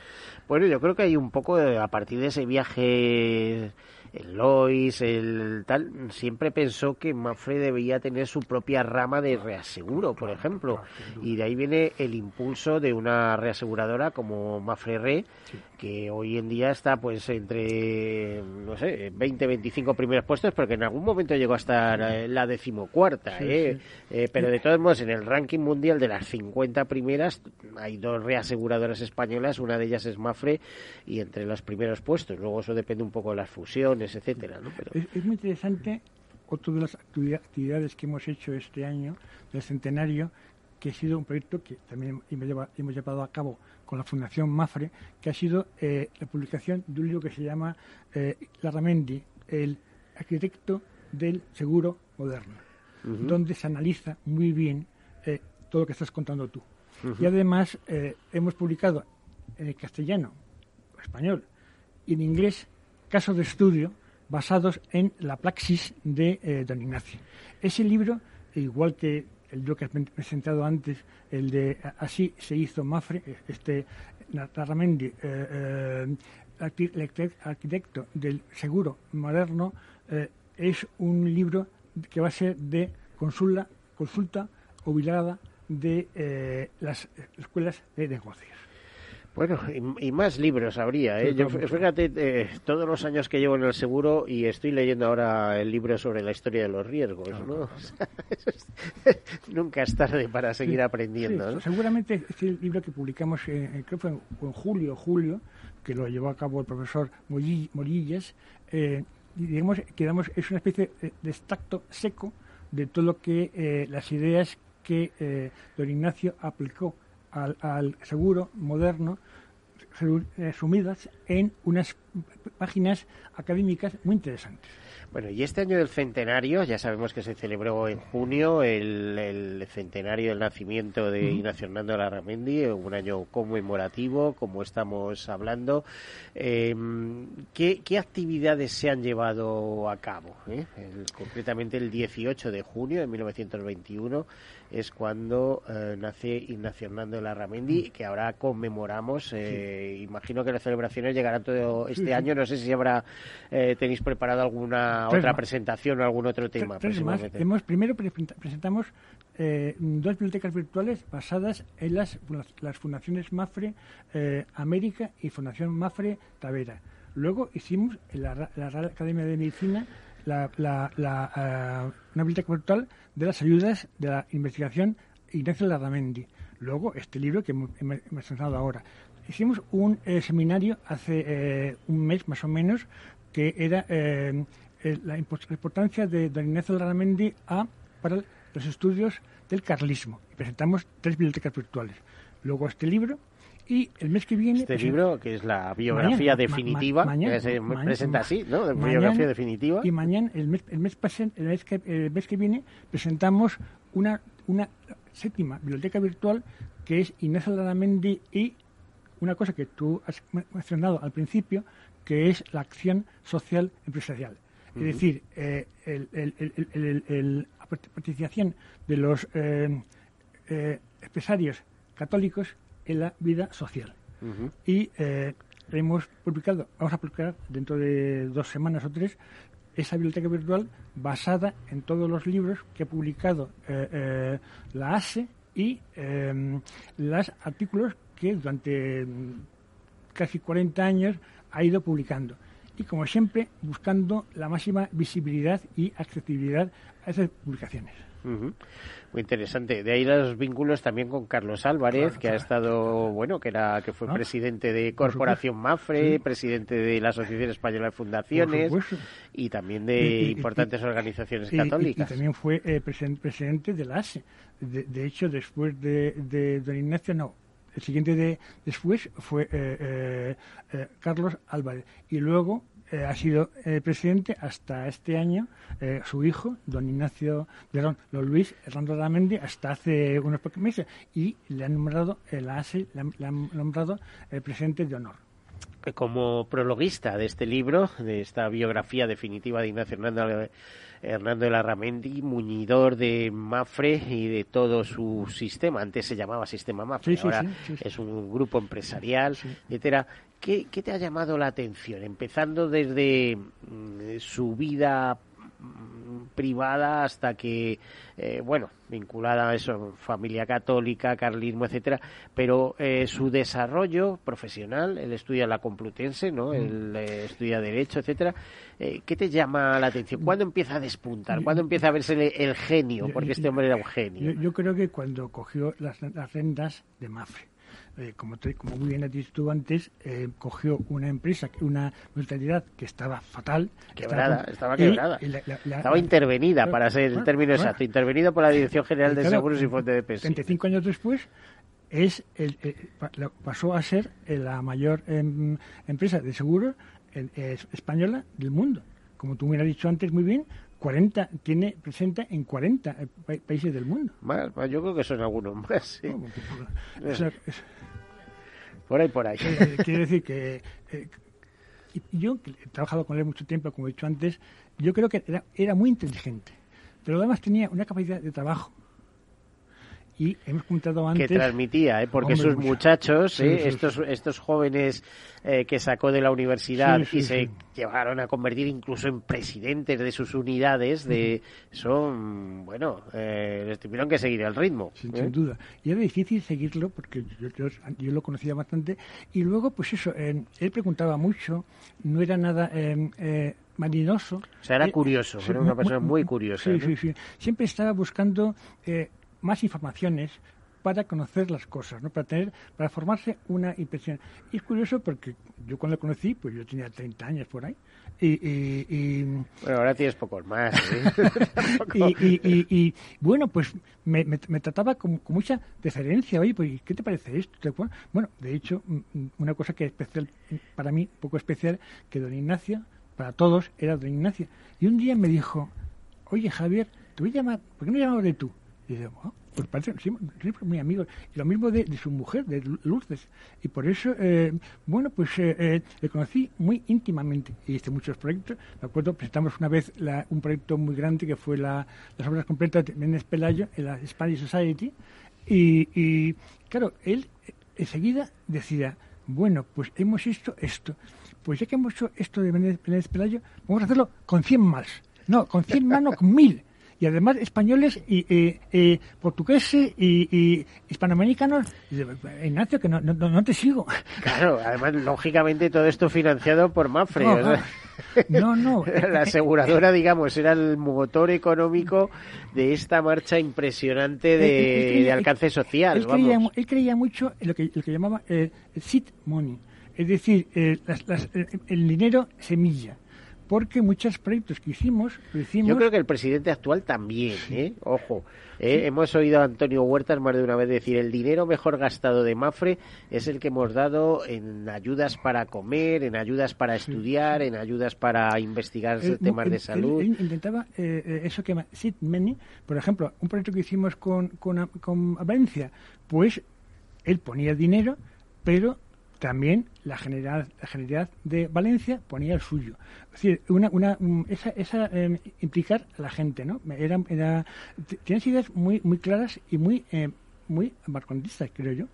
Speaker 1: Bueno, yo creo que hay un poco, de- a partir de ese viaje, el Lois, el tal, siempre pensó que Mafre debía tener su propia rama de reaseguro, por ejemplo. Y de ahí viene el impulso de una reaseguradora como Mafre Re, que hoy en día está pues entre, no sé, 20, 25 primeros puestos, pero que en algún momento llegó a estar eh, la decimocuarta.
Speaker 2: Sí,
Speaker 1: ¿eh? Eh, pero de todos modos, en el ranking mundial de las 50 primeras hay dos reaseguradoras españolas, una de ellas es Mafre, y entre los primeros puestos. Luego eso depende un poco de las fusiones, etcétera, ¿no? Pero,
Speaker 2: Es, es muy interesante otra de las activi- actividades que hemos hecho este año del centenario, que ha sido un proyecto que también hemos lleva- hemos llevado a cabo con la Fundación Mafre, que ha sido eh, la publicación de un libro que se llama eh, Larramendi, el arquitecto del seguro moderno, donde se analiza muy bien eh, todo lo que estás contando tú. Y además eh, hemos publicado en el castellano, español y en inglés casos de estudio basados en la praxis de eh, don Ignacio. Ese libro, igual que el libro que has presentado antes, el de Así se hizo Mafre, eh, este Narramendi, eh, eh, arqui- arquitect- arquitecto del seguro moderno, es un libro que va a ser de consulta, consulta obligada de eh, las escuelas de negocios.
Speaker 1: Bueno, y, y más libros habría, ¿eh? Yo, fíjate, eh, todos los años que llevo en el seguro y estoy leyendo ahora el libro sobre la historia de los riesgos, ¿no? O sea, eso es- nunca es tarde para seguir
Speaker 2: Sí,
Speaker 1: aprendiendo,
Speaker 2: sí,
Speaker 1: ¿no?
Speaker 2: Seguramente este libro que publicamos, eh, creo que fue en, en julio julio, que lo llevó a cabo el profesor Morillas, eh, digamos que damos- es una especie de, extracto seco de todo lo que eh, las ideas que eh, don Ignacio aplicó al, al seguro moderno resumidas en unas páginas académicas muy interesantes.
Speaker 1: Bueno, y este año del centenario, ya sabemos que se celebró en junio el, centenario del nacimiento de Ignacio Hernando Larramendi, un año conmemorativo, como estamos hablando. Em, ¿qué, actividades se han llevado a cabo? Eh? concretamente el 18 de junio de 1921 es cuando eh, nace Ignacio Hernando Larramendi, que ahora conmemoramos. Eh, imagino que las celebraciones llegarán todo este año. No sé si habrá eh, tenéis preparado alguna otra presentación o algún otro tema.
Speaker 2: Hemos, primero presentamos dos bibliotecas virtuales basadas en las, las fundaciones Mafre América y Fundación Mafre Tavera. Luego hicimos en la, la Real Academia de Medicina la, una biblioteca virtual de las ayudas de la investigación Ignacio Larramendi. Luego, este libro que hemos mencionado ahora. Hicimos un eh, seminario hace eh, un mes más o menos que era eh, la, importancia de don Ignacio Larramendi a, para los estudios del carlismo. Presentamos tres bibliotecas virtuales. Luego este libro y el mes que viene...
Speaker 1: Este libro, que es la biografía definitiva, que se presenta así, ¿no? biografía definitiva.
Speaker 2: Y mañana, el mes, el mes, el mes, que, el mes que viene, presentamos una, una séptima biblioteca virtual que es Inés Laramendi y una cosa que tú has mencionado al principio, que es la acción social empresarial. Es decir, eh, la participación de los eh, eh, empresarios católicos en la vida social. Y eh, hemos publicado, vamos a publicar dentro de dos semanas o tres, esa biblioteca virtual basada en todos los libros que ha publicado eh, eh, la ASE y los artículos que durante casi 40 años ha ido publicando. Y como siempre, buscando la máxima visibilidad y accesibilidad a esas publicaciones.
Speaker 1: Muy interesante. De ahí los vínculos también con Carlos Álvarez, que ha estado, bueno, que era que fue ah, presidente de Corporación Mafre, presidente de la Asociación Española de Fundaciones y también de importantes organizaciones católicas.
Speaker 2: Y, también fue eh, presidente de la ASE. De, hecho, después de, don Ignacio, no, el siguiente de después fue eh, eh, Carlos Álvarez. Y luego eh, ha sido eh, presidente hasta este año eh, su hijo, don Ignacio, perdón, don Luis Hernando Ramendi, hasta hace unos pocos meses y le han nombrado el ASE, le han, nombrado presidente de honor
Speaker 1: como prologuista de este libro, de esta biografía definitiva de Ignacio Hernando, Hernando de Larramendi, muñidor de Mafre y de todo su sistema. Antes se llamaba Sistema Mafre, ahora es un grupo empresarial, etcétera. ¿Qué, te ha llamado la atención? Empezando desde mm, su vida privada hasta que, eh, bueno, vinculada a eso, familia católica, carlismo, etcétera, pero eh, su desarrollo profesional, él estudia la Complutense, ¿no? Mm. Él eh, estudia Derecho, etcétera. ¿Qué te llama la atención? ¿Cuándo empieza a despuntar? ¿Cuándo empieza a verse el, genio? Porque este hombre era un genio.
Speaker 2: Yo, creo que cuando cogió las, las rendas de Mafre eh, como, como muy bien has dicho tú antes, eh, cogió una empresa, una mentalidad que estaba fatal.
Speaker 1: Quebrada, estaba, quebrada. estaba intervenida, para ser el término exacto, intervenida por la Dirección General de Seguros y Fuente de Pensiones.
Speaker 2: 35 años después, es el, pasó a ser la mayor em, empresa de seguros española del mundo. Como tú me has dicho antes muy bien, 40, tiene presenta en 40 eh, países del mundo.
Speaker 1: Más, yo creo que son algunos más, sí. por ahí, por ahí.
Speaker 2: Eh, eh, quiero decir que yo, que he trabajado con él mucho tiempo, como he dicho antes, yo creo que era, era muy inteligente, pero además tenía una capacidad de trabajo y hemos comentado antes
Speaker 1: que transmitía ¿eh? porque sus muchachos ¿eh? estos estos jóvenes eh, que sacó de la universidad y se llevaron a convertir incluso en presidentes de sus unidades de son bueno les tuvieron que seguir el ritmo
Speaker 2: sin, duda y era difícil seguirlo porque yo, yo, lo conocía bastante y luego pues eso él preguntaba mucho no era nada marinoso.
Speaker 1: O sea, era curioso, era una persona muy, curiosa.
Speaker 2: Sí, sí, sí. Siempre estaba buscando más informaciones para conocer las cosas, ¿no? Para tener, para formarse una impresión. Y es curioso porque yo cuando lo conocí, pues yo tenía 30 años por ahí. Y, y,
Speaker 1: bueno, ahora tienes pocos más.
Speaker 2: ¿eh? y, bueno, pues me, me, trataba con, mucha deferencia. Oye, pues, ¿qué te parece esto? Bueno, de hecho, una cosa que es especial para mí, poco especial, que don Ignacio, para todos, era don Ignacio. Y un día me dijo, oye Javier, te voy a llamar, ¿por qué no llamamos de tú? Y digo, oh, pues parece, amigos. Y lo mismo de, su mujer, de Lourdes. Y por eso, eh, bueno, pues eh, eh, le conocí muy íntimamente. Y hice muchos proyectos. Me acuerdo, presentamos una vez un proyecto muy grande que fue la, las obras completas de Méndez Pelayo en la Spanish Society. Y, claro, él enseguida decía, bueno, pues hemos hecho esto. Pues ya que hemos hecho esto de Méndez Pelayo, vamos a hacerlo con 100 más. No, con 100 más, no, con 1000 y además españoles y, portugueses y, hispanoamericanos. Ignacio, que no, no, te sigo.
Speaker 1: Claro, además, lógicamente, todo esto financiado por Mafre.
Speaker 2: No, no.
Speaker 1: La aseguradora, digamos, era el motor económico de esta marcha impresionante de, alcance social.
Speaker 2: Él, creía, él, creía, mucho en lo que, lo que llamaba eh, seed money, es decir, eh, el dinero semilla porque muchos proyectos que hicimos, hicimos...
Speaker 1: Yo creo que el presidente actual también, ¿eh? Ojo, ¿eh? hemos oído a Antonio Huertas más de una vez decir el dinero mejor gastado de Mafre es el que hemos dado en ayudas para comer, en ayudas para estudiar, en ayudas para investigar temas de salud.
Speaker 2: Él, intentaba eh, eh, eso que llama seed money, por ejemplo, un proyecto que hicimos con, con, con Valencia, pues él ponía dinero, pero también la Generalidad, la Generalidad de Valencia ponía el suyo. Es decir, una, una, esa, esa em, implicar a la gente, ¿no? Era, era, tienes ideas muy, muy claras y muy, eh, muy marcontistas, creo yo.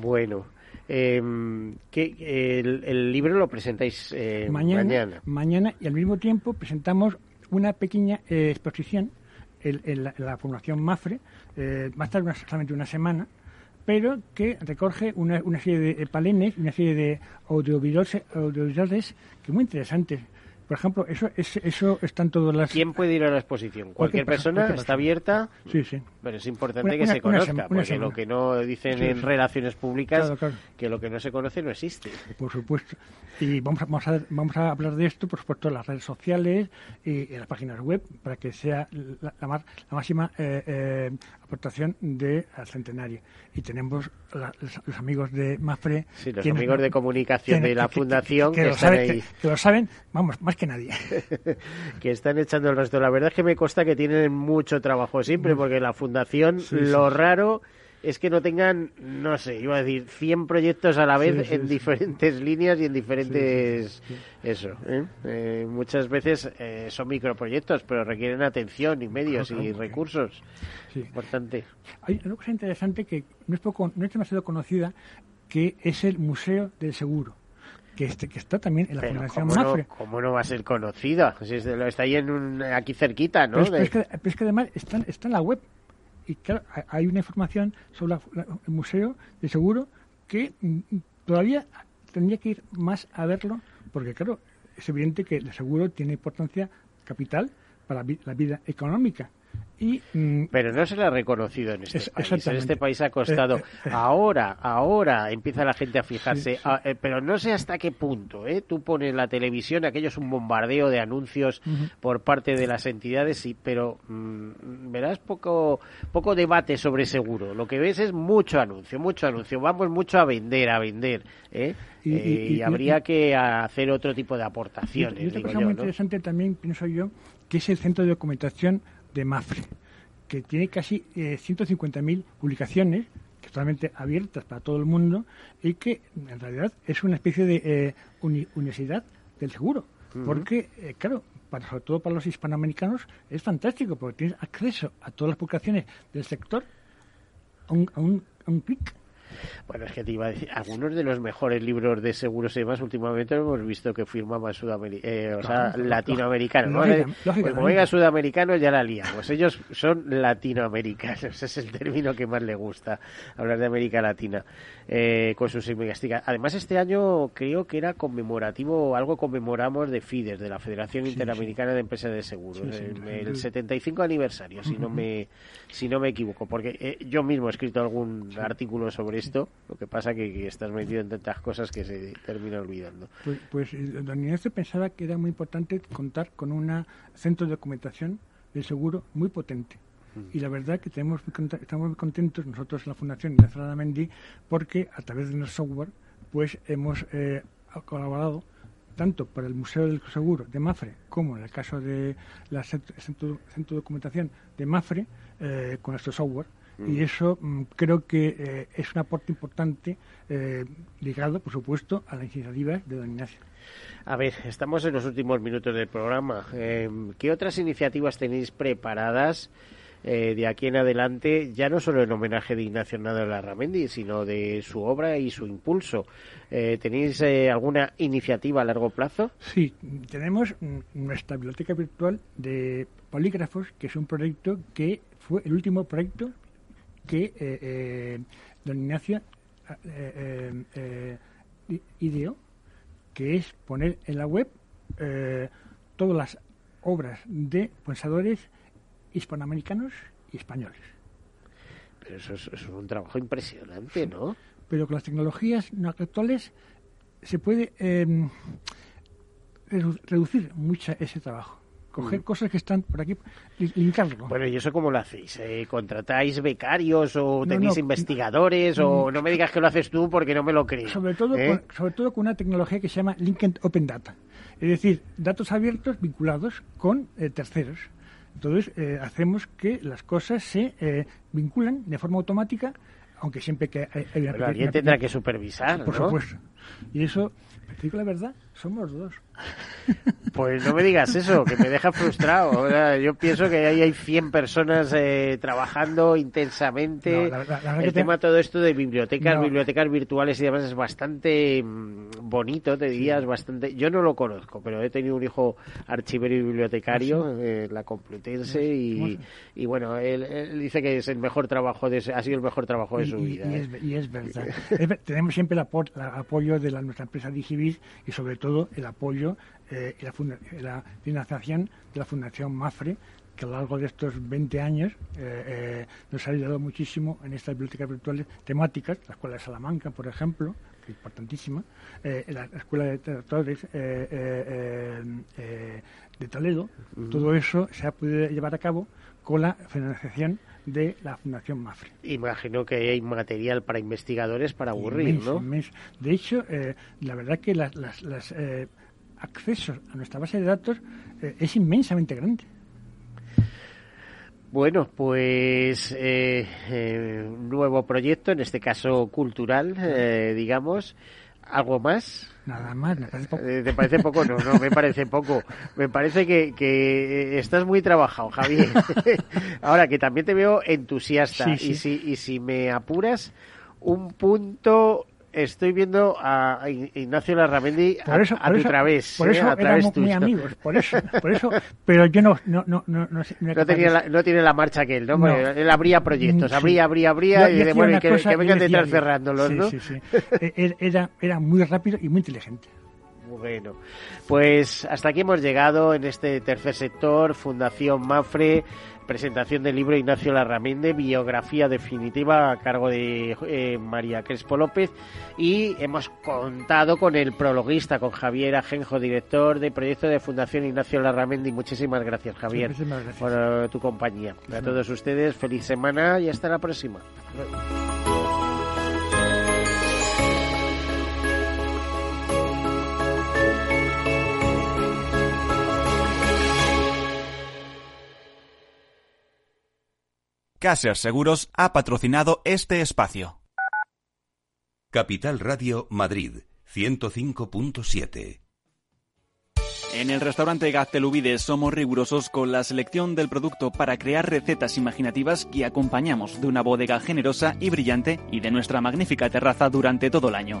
Speaker 1: Bueno, em, que el, libro lo presentáis eh, mañana,
Speaker 2: mañana. y al mismo tiempo presentamos una pequeña eh, exposición en, la, Fundación Mafre, eh, va a estar solamente una semana, pero que recoge una, una serie de palenes, una serie de audiovisuales, que muy interesantes. Por ejemplo, eso, eso están todas las...
Speaker 1: ¿Quién puede ir a la exposición? ¿Cualquier, persona? ¿Está abierta?
Speaker 2: Sí, sí.
Speaker 1: Pero es importante que se conozca, porque lo que no dicen en relaciones públicas, que lo que no se conoce no existe.
Speaker 2: Por supuesto. Y vamos a, vamos a, vamos a hablar de esto, por supuesto, en las redes sociales y en las páginas web, para que sea la, la, máxima eh, eh, aportación del centenario. Y tenemos los, amigos de Mafre.
Speaker 1: Sí, los amigos de comunicación de la Fundación que,
Speaker 2: lo saben, que, lo saben, vamos, más que nadie.
Speaker 1: que están echando el resto. La verdad es que me consta que tienen mucho trabajo siempre, porque la Fundación, lo raro es que no tengan, no sé, iba a decir, 100 proyectos a la vez en diferentes líneas y en diferentes... Eso, ¿eh? Eh, muchas veces eh, son microproyectos, pero requieren atención y medios y recursos. Importante.
Speaker 2: Hay una cosa interesante que no es, poco, no es demasiado conocida, que es el Museo del Seguro. Que, este, que está también en la Fundación Mafre.
Speaker 1: No, ¿Cómo no va a ser conocida? Si está ahí en un, aquí cerquita, ¿no?
Speaker 2: Pero es, que, es, que, además está, está en la web y claro, hay una información sobre el museo de seguro que mm, todavía tendría que ir más a verlo, porque claro, es evidente que el seguro tiene importancia capital para la vida económica.
Speaker 1: Mm, Pero no se le ha reconocido en este país. En este país ha costado. Eh, eh, eh. ahora, ahora empieza la gente a fijarse. Ah, pero no sé hasta qué punto. ¿eh? Tú pones la televisión, aquello es un bombardeo de anuncios por parte de las entidades, sí, pero mm, verás poco, poco debate sobre seguro. Lo que ves es mucho anuncio, mucho anuncio. Vamos mucho a vender, a vender. Y, habría que hacer otro tipo de aportaciones.
Speaker 2: Y, otra cosa muy interesante también, pienso yo, que es el centro de documentación de Mafre, que tiene casi eh, 150.000 publicaciones totalmente abiertas para todo el mundo y que en realidad es una especie de eh, universidad del seguro. Porque, eh, claro, para, sobre todo para los hispanoamericanos es fantástico porque tienes acceso a todas las publicaciones del sector a un, a un, a un clic.
Speaker 1: Bueno, es que te iba a decir, algunos de los mejores libros de seguros y demás últimamente hemos visto que firmaban sudamericanos, eh, o sea, latinoamericanos. ¿no?
Speaker 2: Lógica-
Speaker 1: Pues como diga sudamericanos ya la liamos. Ellos son latinoamericanos, ese es el término que más le gusta, hablar de América Latina, eh, con sus investigaciones. Además, este año creo que era conmemorativo, algo conmemoramos de FIDES, de la Federación
Speaker 2: Sí,
Speaker 1: Interamericana de Empresas de Seguros,
Speaker 2: Sí,
Speaker 1: el, el 75 aniversario, si no me si no me equivoco, porque eh, yo mismo he escrito algún artículo sobre esto, lo que pasa que, que estás metido en tantas cosas que se termina olvidando.
Speaker 2: Pues, pues eh, don Ignacio pensaba que era muy importante contar con un centro de documentación del seguro muy potente. Y la verdad que tenemos estamos muy contentos nosotros en la Fundación Ignacio Mendy porque a través de nuestro software pues hemos eh, colaborado tanto para el Museo del Seguro de Mafre como en el caso de la cent- centro, centro de documentación de Mafre eh, con nuestro software. Y eso mm, creo que eh, es un aporte importante eh, ligado, por supuesto, a la iniciativa de don Ignacio.
Speaker 1: A ver, estamos en los últimos minutos del programa. Eh, ¿Qué otras iniciativas tenéis preparadas eh, de aquí en adelante, ya no solo en homenaje de Ignacio Hernández Larramendi, sino de su obra y su impulso? Eh, ¿Tenéis eh, alguna iniciativa a largo plazo?
Speaker 2: Sí, tenemos mm, nuestra biblioteca virtual de polígrafos, que es un proyecto que fue el último proyecto que eh, eh, don Ignacio eh, eh, ideó, que es poner en la web todas las obras de pensadores hispanoamericanos y españoles.
Speaker 1: Pero eso es, eso es un trabajo impresionante, ¿no?
Speaker 2: pero con las tecnologías no actuales se puede redu- reducir mucho ese trabajo. Coger cosas que están por aquí, li- linkarlo.
Speaker 1: Bueno, ¿y eso cómo lo hacéis? Eh, ¿Contratáis becarios o tenéis
Speaker 2: no.
Speaker 1: investigadores o no me digas que lo haces tú porque no me lo creo?
Speaker 2: sobre todo,
Speaker 1: ¿eh?
Speaker 2: con, sobre todo con una tecnología que se llama Linked Open Data. Es decir, datos abiertos vinculados con eh, terceros. Entonces, eh, hacemos que las cosas se vinculan de forma automática, aunque siempre que hay, hay una
Speaker 1: Pero alguien tendrá que supervisar,
Speaker 2: Por
Speaker 1: ¿no?
Speaker 2: supuesto. Y eso, te digo la verdad, somos dos.
Speaker 1: Pues no me digas eso, que me deja frustrado. O sea, yo pienso que ahí hay 100 personas eh, trabajando intensamente.
Speaker 2: No, la- la- la verdad
Speaker 1: el
Speaker 2: te-
Speaker 1: tema todo esto de bibliotecas,
Speaker 2: No.
Speaker 1: bibliotecas virtuales y demás es bastante mm, bonito, te diría, es bastante... Yo no lo conozco, pero he tenido un hijo archivero y bibliotecario, eh, la Complutense, y,
Speaker 2: ¿Cómo
Speaker 1: y bueno, él, él dice que es el mejor trabajo, de, ha sido el mejor trabajo de
Speaker 2: Y-
Speaker 1: su
Speaker 2: y,
Speaker 1: vida.
Speaker 2: y
Speaker 1: ¿eh?
Speaker 2: es, y es verdad. Es tenemos siempre el, apo- el apoyo de la, nuestra empresa Digivis y sobre todo el apoyo eh, y la, y la financiación de la Fundación Mafre que a lo largo de estos 20 años eh, eh, nos ha ayudado muchísimo en estas bibliotecas virtuales temáticas, la Escuela de Salamanca, por ejemplo, que es importantísima, eh, la Escuela de eh, eh, eh, eh, de Toledo, todo eso se ha podido llevar a cabo con la financiación de la Fundación Mafre.
Speaker 1: Imagino que hay material para investigadores para aburrir,
Speaker 2: Inmenso,
Speaker 1: ¿no?
Speaker 2: inmenso. De hecho, eh, la verdad que las, las, las, eh, accesos a nuestra base de datos eh, es inmensamente grande.
Speaker 1: Bueno, pues eh, eh, un nuevo proyecto, en este caso cultural, eh, digamos. ¿Algo más?
Speaker 2: Nada más, me parece poco.
Speaker 1: ¿Te parece poco? No, no, me parece poco. Me parece que, que estás muy trabajado, Javier. Ahora, que también te veo entusiasta.
Speaker 2: Sí,
Speaker 1: Y,
Speaker 2: sí.
Speaker 1: si, y si me apuras, un punto... Estoy viendo a Ignacio Larramendi a,
Speaker 2: Por eso,
Speaker 1: a
Speaker 2: por
Speaker 1: tu
Speaker 2: eso,
Speaker 1: través.
Speaker 2: por
Speaker 1: ¿eh?
Speaker 2: eso
Speaker 1: a través
Speaker 2: éramos muy amigos, por eso, por eso, pero yo no, no, no, no, no, sé-
Speaker 1: No, tenía la, no tiene la marcha que él, ¿no? Él abría proyectos,
Speaker 2: Sí.
Speaker 1: abría, abría, abría,
Speaker 2: Yo-
Speaker 1: y de, bueno, que, que vengan detrás cerrándolos,
Speaker 2: Sí,
Speaker 1: ¿no?
Speaker 2: sí, sí. Él Era, era muy rápido y muy inteligente.
Speaker 1: Bueno, pues hasta aquí hemos llegado en este tercer sector, Fundación Mafre, presentación del libro Ignacio Larramendi, biografía definitiva a cargo de eh, María Crespo López y hemos contado con el prologuista, con Javier Ajenjo, director de proyecto de Fundación Ignacio Larramendi. Muchísimas gracias, Javier,
Speaker 2: Muchísimas gracias.
Speaker 1: por tu compañía. A todos ustedes, feliz semana y hasta la próxima.
Speaker 6: Caser Seguros ha patrocinado este espacio.
Speaker 3: Capital Radio Madrid 105.7
Speaker 6: En el restaurante Gaztelubide somos rigurosos con la selección del producto para crear recetas imaginativas que acompañamos de una bodega generosa y brillante y de nuestra magnífica terraza durante todo el año.